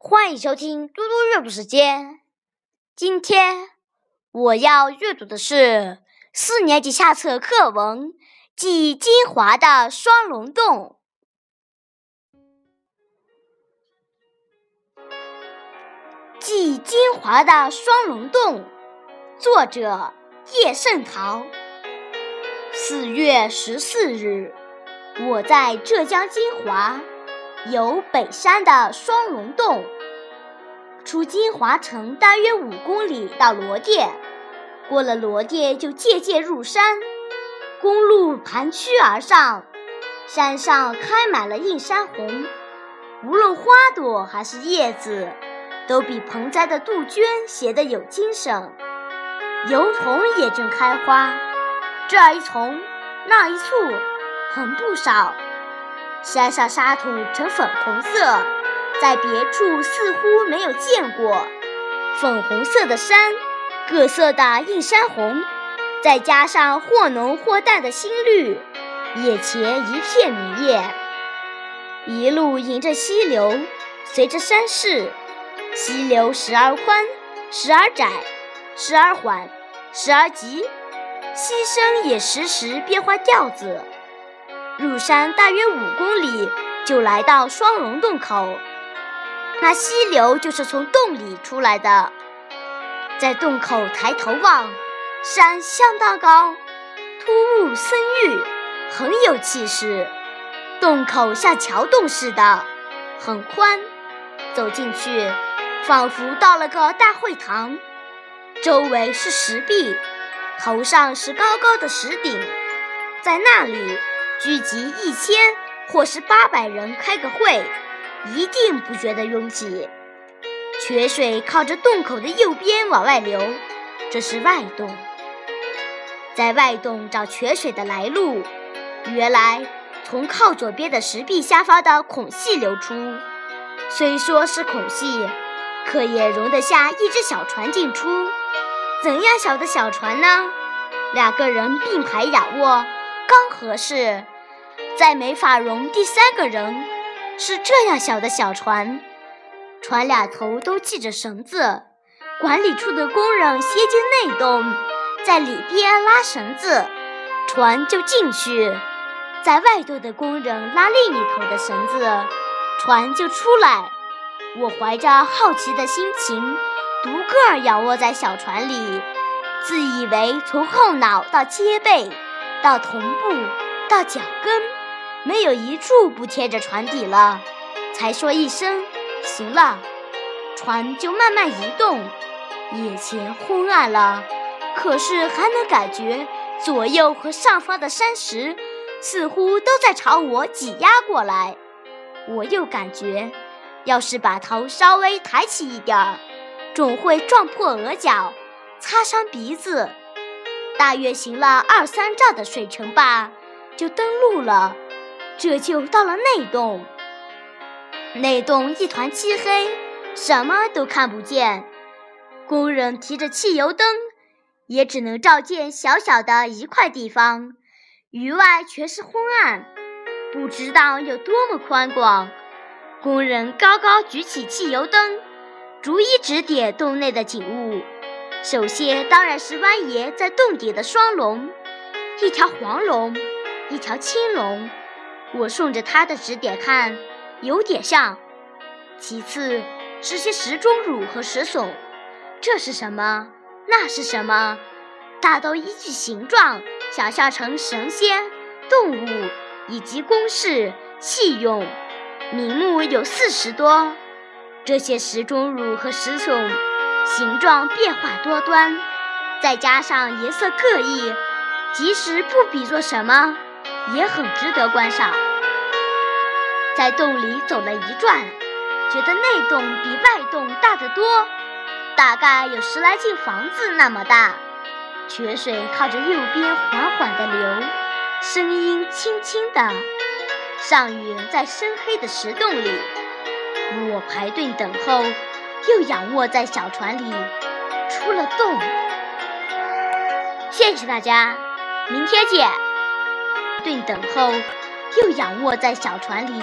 欢迎收听嘟嘟阅读时间。今天我要阅读的是四年级下册课文《记金华的双龙洞》。记金华的双龙洞，作者叶圣陶。四月十四日，我在浙江金华。有北山的双龙洞，出金华城大约五公里到罗店，过了罗店就渐渐入山，公路盘曲而上，山上开满了映山红，无论花朵还是叶子，都比盆栽的杜鹃显得有精神。油桐也正开花，这一丛，那一簇，很不少。山上沙土呈粉红色，在别处似乎没有见过。粉红色的山，各色的映山红，再加上或浓或淡的新绿，眼前一片明艳。一路迎着溪流，随着山势，溪流时而宽，时而窄，时而缓，时而急，溪声也时时变换调子。入山大约五公里，就来到双龙洞口。那溪流就是从洞里出来的。在洞口抬头望，山相当高，突兀森郁，很有气势。洞口像桥洞似的，很宽。走进去，仿佛到了个大会堂，周围是石壁，头上是高高的石顶，在那里。聚集一千或是八百人开个会，一定不觉得拥挤。泉水靠着洞口的右边往外流，这是外洞。在外洞找泉水的来路，原来从靠左边的石壁下方的孔隙流出。虽说是孔隙，可也容得下一只小船进出。怎样小的小船呢？两个人并排仰卧。刚合适，再没法容第三个人。是这样小的小船，船两头都系着绳子。管理处的工人先进内洞，在里边拉绳子，船就进去；在外头的工人拉另一头的绳子，船就出来。我怀着好奇的心情，独个儿仰卧在小船里，自以为从后脑到肩背。到臀部，到脚跟，没有一处不贴着船底了，才说一声“行了”，船就慢慢移动。眼前昏暗了，可是还能感觉左右和上方的山石似乎都在朝我挤压过来。我又感觉，要是把头稍微抬起一点儿，总会撞破额角，擦伤鼻子。大约行了二三丈的水程吧，就登陆了。这就到了内洞。内洞一团漆黑，什么都看不见。工人提着汽油灯，也只能照见小小的一块地方，余外全是昏暗，不知道有多么宽广。工人高高举起汽油灯，逐一指点洞内的景物。首先当然是蜿蜒在洞底的双龙，一条黄龙，一条青龙。我顺着它的指点看，有点像。其次是些石钟乳和石笋，这是什么？那是什么？大都依据形状想象成神仙、动物以及宫室器用，名目有四十多。这些石钟乳和石笋。形状变化多端，再加上颜色各异，即使不比作什么，也很值得观赏。在洞里走了一转，觉得内洞比外洞大得多，大概有十来间房子那么大。泉水靠着右边缓缓地流，声音轻轻的。上雨在深黑的石洞里，我排队等候。又仰卧在小船里，出了洞。谢谢大家，明天见。对，等候，又仰卧在小船里。